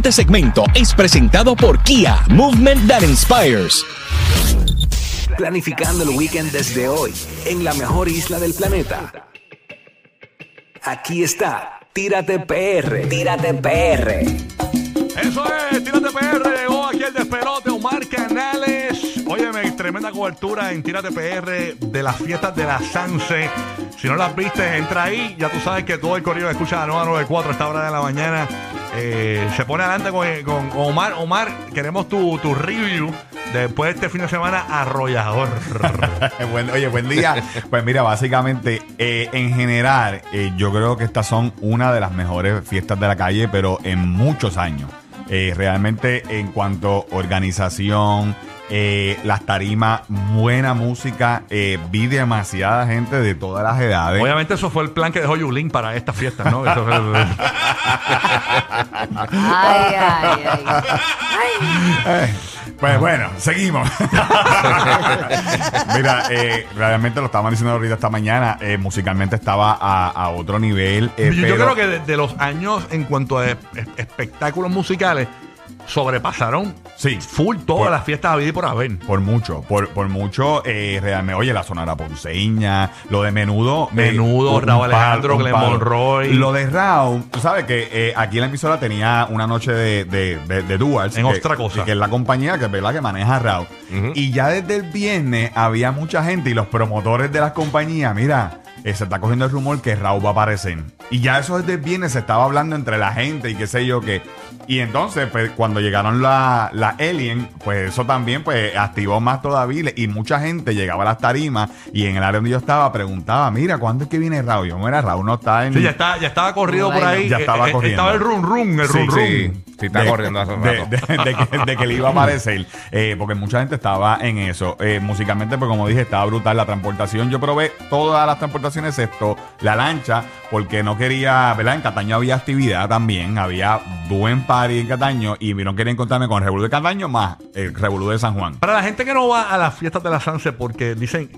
Este segmento es presentado por Kia, Movement That Inspires. Planificando el weekend desde hoy, en la mejor isla del planeta. Aquí está, Tírate PR, Tírate PR. Eso es, Tírate PR, llegó aquí el. Óyeme, tremenda cobertura en Tírate PR de las fiestas de la Sanse. Si no las viste, entra ahí. Ya tú sabes que todo el corrido escucha a la 994 a esta hora de la mañana eh, se pone adelante con, con Omar. Omar, queremos tu, tu review después de este fin de semana arrollador. Oye, buen día. Pues mira, básicamente, eh, en general, eh, yo creo que estas son una de las mejores fiestas de la calle, pero en muchos años. Eh, realmente, en cuanto a organización, eh, las tarimas, buena música, eh, vi demasiada gente de todas las edades. Obviamente eso fue el plan que dejó Yulín para esta fiesta, ¿no? Eso fue- Ay, ay, ay. Eh, Pues bueno, seguimos. Mira, eh, realmente lo estaban diciendo ahorita esta mañana, eh, musicalmente estaba a, a otro nivel. eh, yo, yo pero- creo que de, de los años en cuanto a es- espectáculos musicales sobrepasaron Sí. full todas Por- las fiestas a vida y por haber. Por mucho, por, por mucho, eh, realmente, oye, la sonora ponceña, lo de menudo. eh, Menudo, Raúl Alejandro, palo. Monroy. Lo de Raúl, tú sabes que eh, aquí en la emisora tenía una noche de, de, de, de duals, En que- otra cosa. Que es la compañía que, es ¿verdad? que maneja Raúl. Y ya desde el viernes había mucha gente y los promotores de las compañías, mira, eh, se está cogiendo el rumor que Raúl va a aparecer. Y ya eso desde el viernes se estaba hablando entre la gente y qué sé yo qué. Y entonces, pues, cuando llegaron la, la Alien, pues eso también pues activó más todavía. Y mucha gente llegaba a las tarimas y en el área donde yo estaba preguntaba, mira, ¿cuándo es que viene Raúl? Yo, mira, Raúl no está en... Sí, ya, está, ya estaba corrido por ahí. Ya estaba Eh, eh, corriendo. Estaba el run run, el Sí, run run. sí. Sí, está de, corriendo hace de, rato. de- de que, de que le iba a aparecer. Eh, porque mucha gente estaba en eso. Eh, musicalmente, pues como dije, estaba brutal la transportación. Yo probé todas las transportaciones, excepto la lancha, porque no quería, ¿verdad? En Cataño había actividad también. Había buen party en Cataño y no quería encontrarme con el Revolú de Cataño más el Revolú de San Juan. Para la gente que no va a las fiestas de la Sanse porque dicen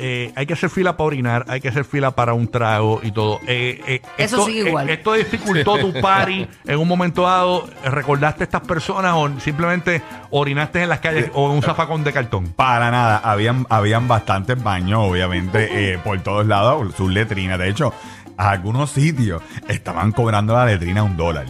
eh, hay que hacer fila para orinar, hay que hacer fila para un trago y todo. Eh, eh, Eso esto, sigue igual. eh, esto dificultó tu party en un momento dado. ¿Recordaste a estas personas o simplemente orinaste en las calles o en un zafacón de cartón? Para nada, habían, habían bastantes baños, obviamente, eh, por todos lados, sus letrinas. De hecho, a algunos sitios estaban cobrando la letrina un dólar.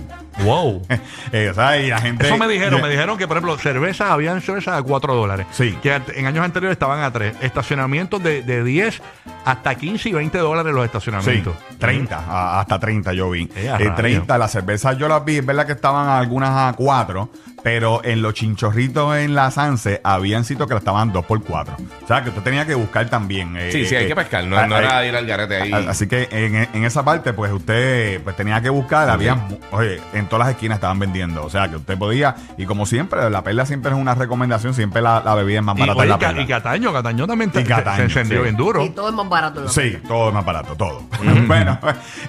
Wow. Eh, o sea, y la gente. Eso me dijeron, me dijeron que, por ejemplo, cervezas, habían cervezas a 4 dólares. Sí. Que en años anteriores estaban a 3. Estacionamientos de, de 10 hasta 15 y 20 dólares los Sí, estacionamientos. 30, a- hasta 30 yo vi. Eh, a Eh, rayos. 30, las cervezas yo las vi, es verdad que estaban algunas a 4, pero en los chinchorritos en la Sanse habían sitios que la estaban 2 por 4 O sea, que usted tenía que buscar también. eh, Sí, sí, eh, hay eh, que pescar. No, no era ir al garete ahí. a- Así que en, en esa parte, pues usted pues tenía que buscar, había, mu- oye, en todas las esquinas estaban vendiendo, o sea, que usted podía, y como siempre, la perla siempre es una recomendación, siempre la, la bebida es más Y, barata oye, en la y Ca- perla. y Cataño, Cataño también te- Y Cataño, se encendió sí. bien duro. Y todo es más barato. Sí, todo es más barato, todo. bueno,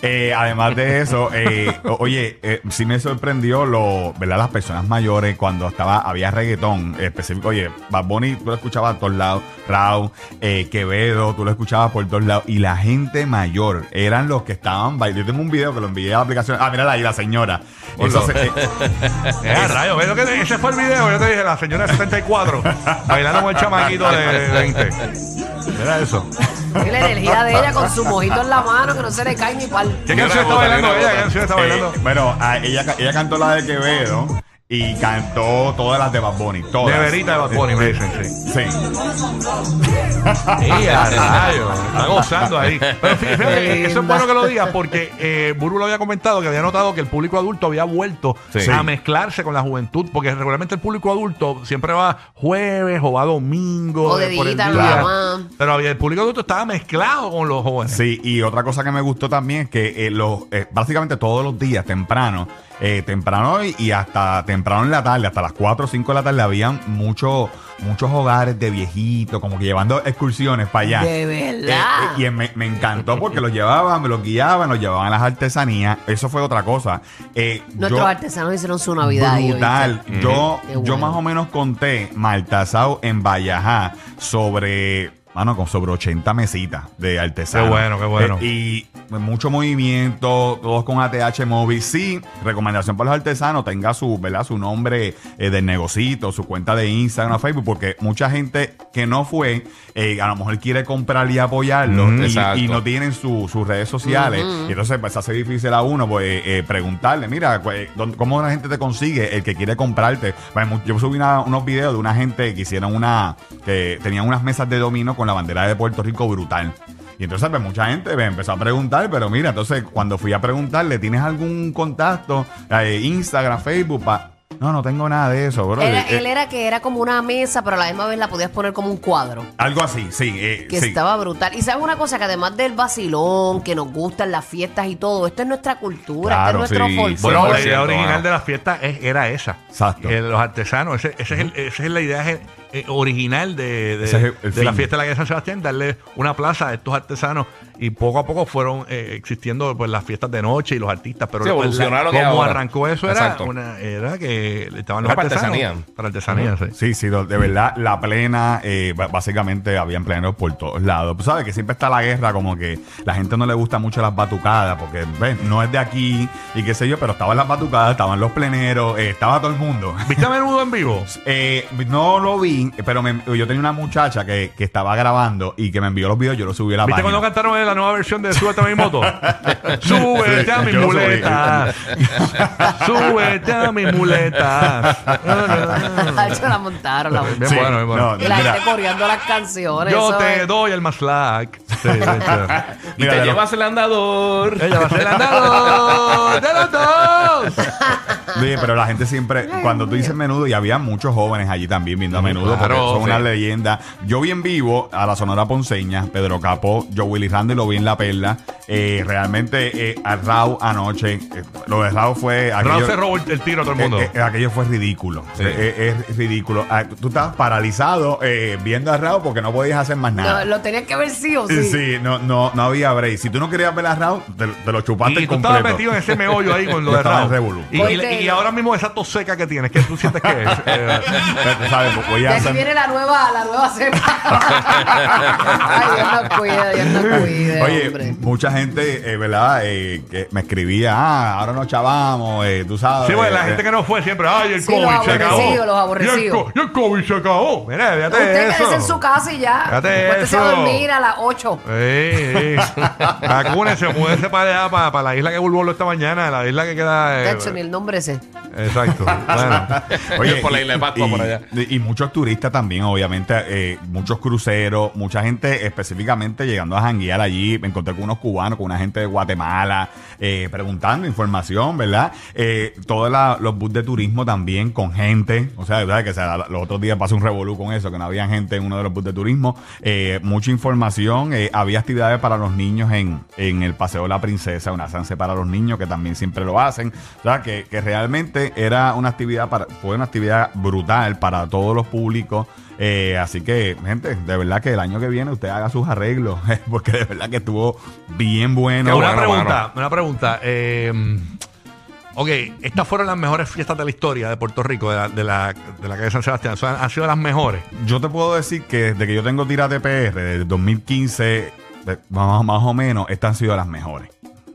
eh, además de eso, eh, o- oye, eh, sí me sorprendió lo, ¿verdad? Las personas mayores cuando estaba, había reggaetón específico. Oye, Bad Bunny tú lo escuchabas a todos lados, Raúl, eh, Quevedo, tú lo escuchabas por todos lados. Y la gente mayor eran los que estaban bailando. Yo tengo un video que lo envié a la aplicación. Ah, mira ahí, la señora. Eso se- eh, Eh, a rayos, ¿ves lo que te- ese fue el video? Yo te dije, la señora de 74 bailando con el chamaquito de, de 20. Era eso. Y la energía de ella con su mojito en la mano que no se le cae ni pal. ¿Qué canción está bailando ella? ¿Qué canción está eh, bailando? bueno, ah, ella, ella cantó la de Quevedo. Y cantó todas las de Bad Bunny. Todas. Neverita de Bad Bunny, me dicen, sí. Sí. Sí, a rayos, está gozando ahí. Pero fí- fíjate, eso es bueno que lo digas porque eh, Buru lo había comentado que había notado que el público adulto había vuelto Sí. a mezclarse con la juventud porque regularmente el público adulto siempre va jueves o va domingo O de eh, por el día, día. mamá. Pero había, el público adulto estaba mezclado con los jóvenes. Sí, y otra cosa que me gustó también es que eh, los, eh, básicamente todos los días, temprano, eh, temprano y, y hasta temprano en la tarde, hasta las 4 o 5 de la tarde, habían muchos muchos hogares de viejitos, como que llevando excursiones para allá. De verdad. Eh, eh, y me, me encantó porque los llevaban, me los guiaban, los llevaban a las artesanías. Eso fue otra cosa. Eh, Nuestros yo- artesanos hicieron su Navidad. Brutal. Yo, yo más o menos conté Maltasao en Vallajá sobre, mano, con sobre 80 mesitas de artesanos. Qué bueno, qué bueno. Eh, y mucho movimiento, todos con ATH móvil. Sí, recomendación para los artesanos, tenga su, ¿verdad? su nombre eh, del negocito, su cuenta de Instagram o Facebook, porque mucha gente que no fue, eh, a lo mejor quiere comprar y apoyarlo y- no tienen su- sus redes sociales. Y entonces pues, hace difícil a uno pues, eh, preguntarle, mira, pues, ¿dónde- ¿cómo la gente te consigue el que quiere comprarte? Pues, yo subí una- unos videos de una gente que hicieron una, que tenían unas mesas de dominó con la bandera de Puerto Rico brutal. Y entonces pues, mucha gente me empezó a preguntar, pero mira, entonces cuando fui a preguntarle, ¿tienes algún contacto? Eh, Instagram, Facebook, pa- No, no tengo nada de eso, bro. Era- Eh, él era que era como una mesa, pero a la misma vez la podías poner como un cuadro. Algo así, sí. eh, Que sí. estaba brutal. Y sabes una cosa, que además del vacilón, que nos gustan las fiestas y todo, esto es nuestra cultura, Claro, esto es nuestro sí. folclore. Bueno, la idea original mano. de la fiesta es- era esa. Exacto. Eh, los artesanos, ese, ese es el- esa es la idea eh, eh, original de, de- Ese es el- el de la fin. fiesta de la iglesia de San Sebastián, darle una plaza a estos artesanos y poco a poco fueron eh, existiendo pues las fiestas de noche y los artistas, pero Sí, evolucionaron como arrancó eso era, una, era que estaban los Era para artesanos artesanía. para artesanía, sí. Sí, sí, de verdad, la plena, eh, básicamente habían pleneros por todos lados. Tú sabes que siempre está la guerra, como que la gente no le gusta mucho las batucadas, porque ves, no es de aquí y qué sé yo, pero estaban las batucadas, estaban los pleneros, eh, estaba todo el mundo. ¿Viste a menudo en vivo? Eh, no lo vi, pero me- yo tenía una muchacha que, que estaba grabando y que me envió los videos, yo los subí a la ¿Viste página. cuando cantaron en la nueva versión de Súbete a mi moto? Súbete a mi Yo muleta. Súbete a mi muleta. La montaron, la montaron. Bien bueno, bien bueno. No, Y la mira, gente coreando las canciones. Yo eso te es- doy el más. Sí, hecho. Y Mira, te de lo- llevas el andador. Ella va a ser el andador de los dos. Oye, pero la gente siempre, cuando tú dices menudo, y había muchos jóvenes allí también viendo a menudo, porque son sí. una leyenda. Yo vi en vivo a la Sonora Ponceña, Pedro Capó, yo Willy Randy lo vi en La Perla. Eh, realmente, eh, a Rao anoche, eh, lo de Rao fue. Raúl aquello- se robó el, el tiro a todo el mundo. eh, eh, aquello fue ridículo. Sí. Eh, eh, es ridículo. Ah, tú, estabas paralizado eh, viendo a Rao porque no podías hacer más nada. No, lo tenías que ver sí o Sí, sí. no, no, no había break. Si tú no querías ver a Rao, te, te lo chupaste y tú completo. estabas metido en ese meollo ahí con lo de revolú. Y, y- y ahora mismo esa tos seca que tienes, que tú sientes que es. Eh, sabes, voy aquí hacer. viene la nueva, la nueva cepa. Ay, Dios nos cuide, Dios nos cuide, Oye, hombre. mucha gente, eh, ¿verdad? Eh, que me escribía, ah, ahora nos chavamos, eh, tú sabes. Sí, bueno, la eh, gente que no fue siempre, ay, el Sí, los COVID se acabó. aborrecidos, los Y el, aborrecidos. co- y el COVID se acabó. Mira, fíjate Usted eso. quédese en su casa y ya. Fíjate Cuéntese a eso. dormir a las 8. Sí, sí. Vacúnese, múdese para allá, para, para la isla que volvió esta mañana, la isla que queda. eh, Tacho, ni el nombre ese. Bye. Exacto. Bueno. Oye, Por la isla de Pascua, y- por allá. Y, y muchos turistas también, obviamente, eh, muchos cruceros, mucha gente específicamente llegando a janguear allí. Me encontré con unos cubanos, con una gente de Guatemala, eh, preguntando información, ¿verdad? Eh, todos los bus de turismo también con gente. O sea, ¿verdad? que o sea, los otros días pasó un revolú con eso, que no había gente en uno de los bus de turismo. Eh, mucha información. eh, había actividades para los niños en, en el Paseo de la Princesa, una sanse para los niños, que también siempre lo hacen. O sea, que, que realmente era una actividad para, fue una actividad brutal para todos los públicos. Eh, así que, gente, de verdad que el año que viene usted haga sus arreglos, porque de verdad que estuvo bien bueno. una bueno, pregunta, una pregunta. eh, ok, estas fueron las mejores fiestas de la historia de Puerto Rico, de la, de la, de la calle de San Sebastián. O sea, han sido las mejores. Yo te puedo decir que desde que yo tengo tiras de PR, desde 2015, de- más, más o menos, estas han sido las mejores.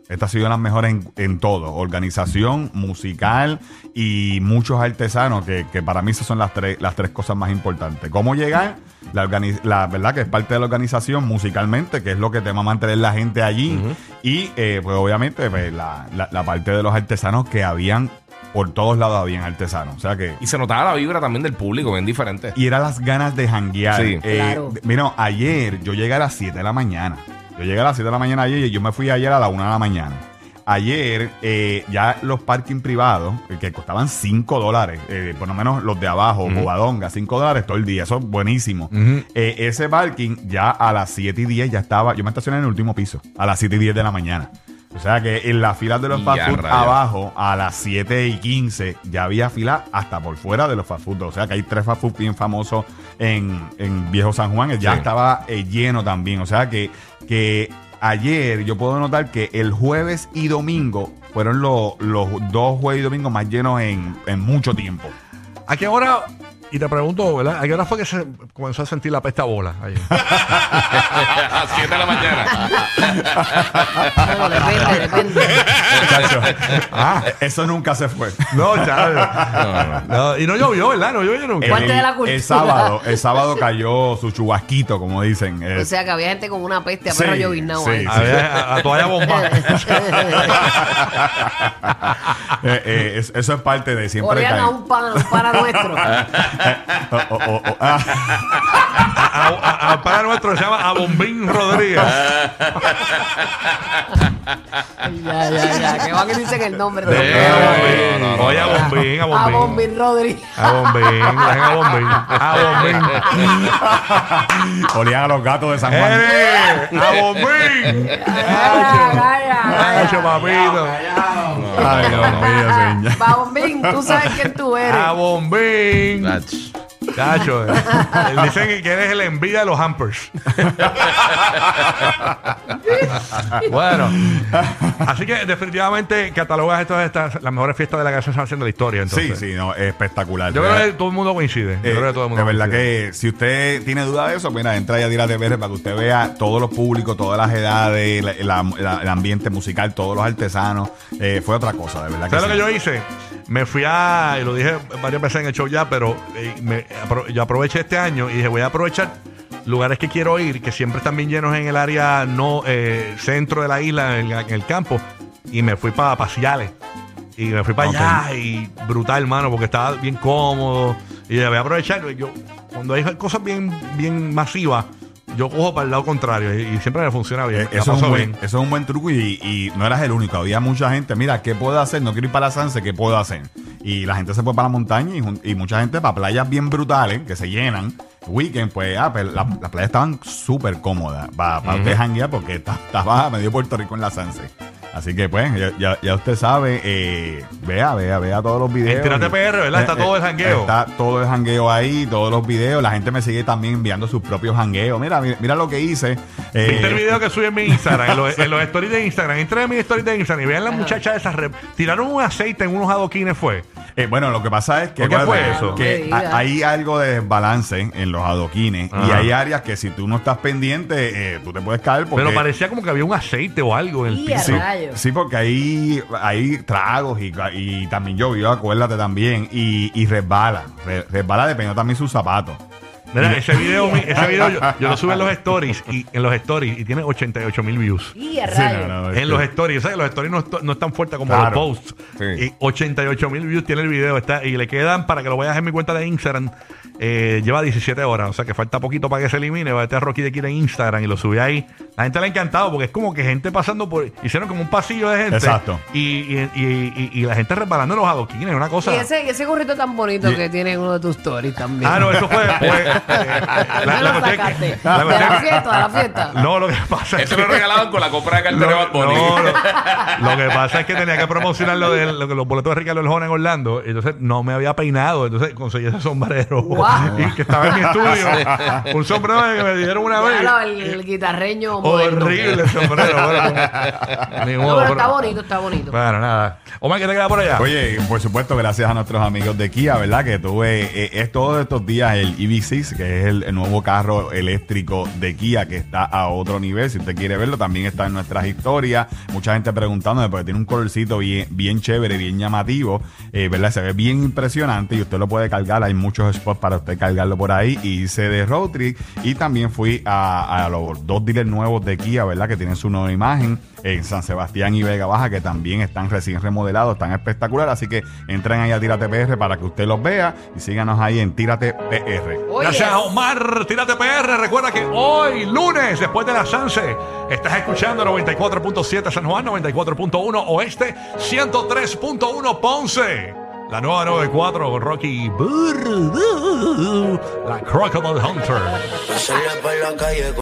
Estas han sido las mejores en, en todo. Organización, musical y muchos artesanos, que, que para mí esas son las tres, las tres cosas más importantes. ¿Cómo llegar? La, la verdad que es parte de la organización musicalmente, que es lo que te va a mantener la gente allí. Y eh, pues obviamente pues, la, la- la parte de los artesanos que habían por todos lados habían artesanos. O sea que. Y se notaba la vibra también del público, bien diferente. Y era las ganas de janguear. Sí. Eh, Claro. Mira, ayer yo llegué a las 7 de la mañana. Yo llegué a las 7 de la mañana ayer y yo me fui ayer a la 1 de la mañana. Ayer eh, ya los parking privados, eh, que costaban 5 dólares, eh, por lo menos los de abajo, Bobadonga, 5 dólares todo el día, eso es buenísimo. Eh, ese parking ya a las 7 y 10 ya estaba, yo me estacioné en el último piso, a las 7 y 10 de la mañana. O sea que en las filas de los fast food abajo, a las 7 y 15, ya había fila hasta por fuera de los fast food. O sea que hay tres fast food bien famosos en, en Viejo San Juan. Ya Sí. estaba eh, lleno también. O sea que, que ayer yo puedo notar que el jueves y domingo fueron los, los dos jueves y domingo más llenos en, en mucho tiempo. ¿A qué hora? Y te pregunto, ¿verdad? ¿A qué hora fue que se comenzó a sentir la pesta a bola? Ahí? a las 7 de la mañana. Depende, depende. Ah, eso nunca se fue. No, chaval. No, y no llovió, ¿verdad? No llovió nunca. Parte El- de la cultura. El sábado, el sábado cayó su chubasquito, como dicen. O sea que había gente con una peste a Sí, perro lloviznado sí, ahí. sí. Había a, a toalla bomba. eh, eh, es- eso es parte de siempre Olían a un pana, un nuestro. Oh, oh, oh, oh, ah. A, a- a- para nuestro se llama Abombín Rodríguez. ya, ya, ya. Que van que dicen el nombre. De Abombín. no, no, no. Oye, Abombín, A Abombín. Bombín Rodríguez. Abombín, dejen Abombín. Abombín. Olían a los gatos de San Juan. Calla, calla, ¡Hacho, calla. papito! Ay, Dios mío, señor. Va, Bombín, tú sabes quién tú eres. ¡Abombín! Ach. Cacho, eh. dicen que eres el envidia de los hampers. bueno, así que definitivamente catalogas esto de estas las mejores fiestas de la casa San de la historia. Entonces. Sí, sí, no, espectacular. Yo creo que todo el mundo coincide. Yo Eh, creo que todo el mundo de verdad coincide. que si usted tiene duda de eso, mira, entra ya a Tira TPR para que usted vea todos los públicos, todas las edades, la- la- la- el ambiente musical, todos los artesanos. Eh, fue otra cosa, de verdad que ¿Sabes lo sí. que yo hice? Me fui a, y lo dije varias veces en el show ya, pero eh, me- apro- yo aproveché este año y dije, voy a aprovechar lugares que quiero ir, que siempre están bien llenos en el área no eh, centro de la isla, en, en el campo, y me fui para Paciales. Y me fui para Ok. allá y brutal, hermano, porque estaba bien cómodo. Y dije, voy a aprovechar. Yo, cuando hay cosas bien, bien masivas, yo cojo para el lado contrario y, y siempre me funciona bien. Eh, la eso, es un buen, bien. eso es un buen truco y, y no eras el único. Había mucha gente. Mira, ¿qué puedo hacer? No quiero ir para la Sanse, ¿qué puedo hacer? Y la gente se fue para la montaña y, mucha gente para playas bien brutales que se llenan. Weekend, pues, ah, pues, la- las playas estaban súper cómodas para, para usted janguear porque está- estaba medio Puerto Rico en la Sanse. Así que, pues, ya, ya- ya usted sabe, eh, vea, vea, vea todos los videos. En Tírate PR, ¿verdad? Está todo el jangueo. Está todo el jangueo ahí, todos los videos. La gente me sigue también enviando sus propios jangueos. Mira, mira, mira lo que hice. Eh, ¿Viste el video que subí en mi Instagram? En los, en los stories de Instagram. Entren en mis stories de Instagram y vean la muchacha de esas. rep- Tiraron un aceite en unos adoquines, fue. Eh, bueno, lo que pasa es que, ¿Por qué fue eso? que hay algo de desbalance en los adoquines y hay áreas que si tú no estás pendiente, eh, tú te puedes caer porque... Pero parecía como que había un aceite o algo en el piso. Sí, sí, porque hay, hay tragos y, y también llovió, acuérdate también, y, y resbala. Re- resbala dependiendo también sus zapatos. Mira, ese video, mi- ese video yo, yo lo subí en los stories y en los stories y tiene 88 mil views. Y a Sí, rayos. no, no, es En los que- stories, ¿sabes? Los stories no, no es tan fuerte como Claro. los posts. Sí. Y 88 mil views tiene el video. Está, y le quedan, para que lo vayas en mi cuenta de Instagram, eh, lleva 17 horas. O sea que falta poquito para que se elimine. Va a estar Rocky de Kira en Instagram y lo subí ahí. La gente le ha encantado porque es como que gente pasando por. Hicieron como un pasillo de gente. Exacto. Y, y, y, y- y la gente resbalando en los adoquines. Una cosa. Y ese, y ese gorrito tan bonito Y- que tiene en uno de tus stories también. Ah, no, eso fue. fue, No, lo que pasa es Eso que. lo regalaban con la compra de cartera de No, Bad Bunny. no, no. Lo que pasa es que tenía que promocionar lo de lo los boletos de Ricardo El Jona en Orlando. Entonces no me había peinado. Entonces conseguí ese sombrero. Y que estaba en mi estudio. Un sombrero que me dieron una vez. El, el guitarreño. Horrible el sombrero. Bueno, ni No, modo, pero pero- está bonito, está bonito. Bueno, nada. Omar, ¿qué te queda por allá? Oye, por supuesto, gracias a nuestros amigos de Kia, ¿verdad? Que tuve eh, es todos estos días el EV6, Que es el, nuevo carro eléctrico de Kia que está a otro nivel. Si usted quiere verlo, también está en nuestras historias. Mucha gente preguntándome porque tiene un colorcito bien, bien chévere, bien llamativo, eh, ¿verdad? Se ve bien impresionante y usted lo puede cargar. Hay muchos spots para usted cargarlo por ahí. Y hice de road trip y también fui a, los dos dealers nuevos de Kia, ¿verdad? Que tienen su nueva imagen en San Sebastián y Vega Baja, que también están recién remodelados, están espectacular. Así que entren ahí a Tírate PR para que usted los vea y síganos ahí en Tírate PR. Gracias, Omar. Tírate PR. Recuerda que hoy, lunes, después de las 11, estás escuchando 94.7 San Juan, 94.1 Oeste, 103.1 Ponce. La nueva 94 con Rocky Burr, la Crocodile Hunter.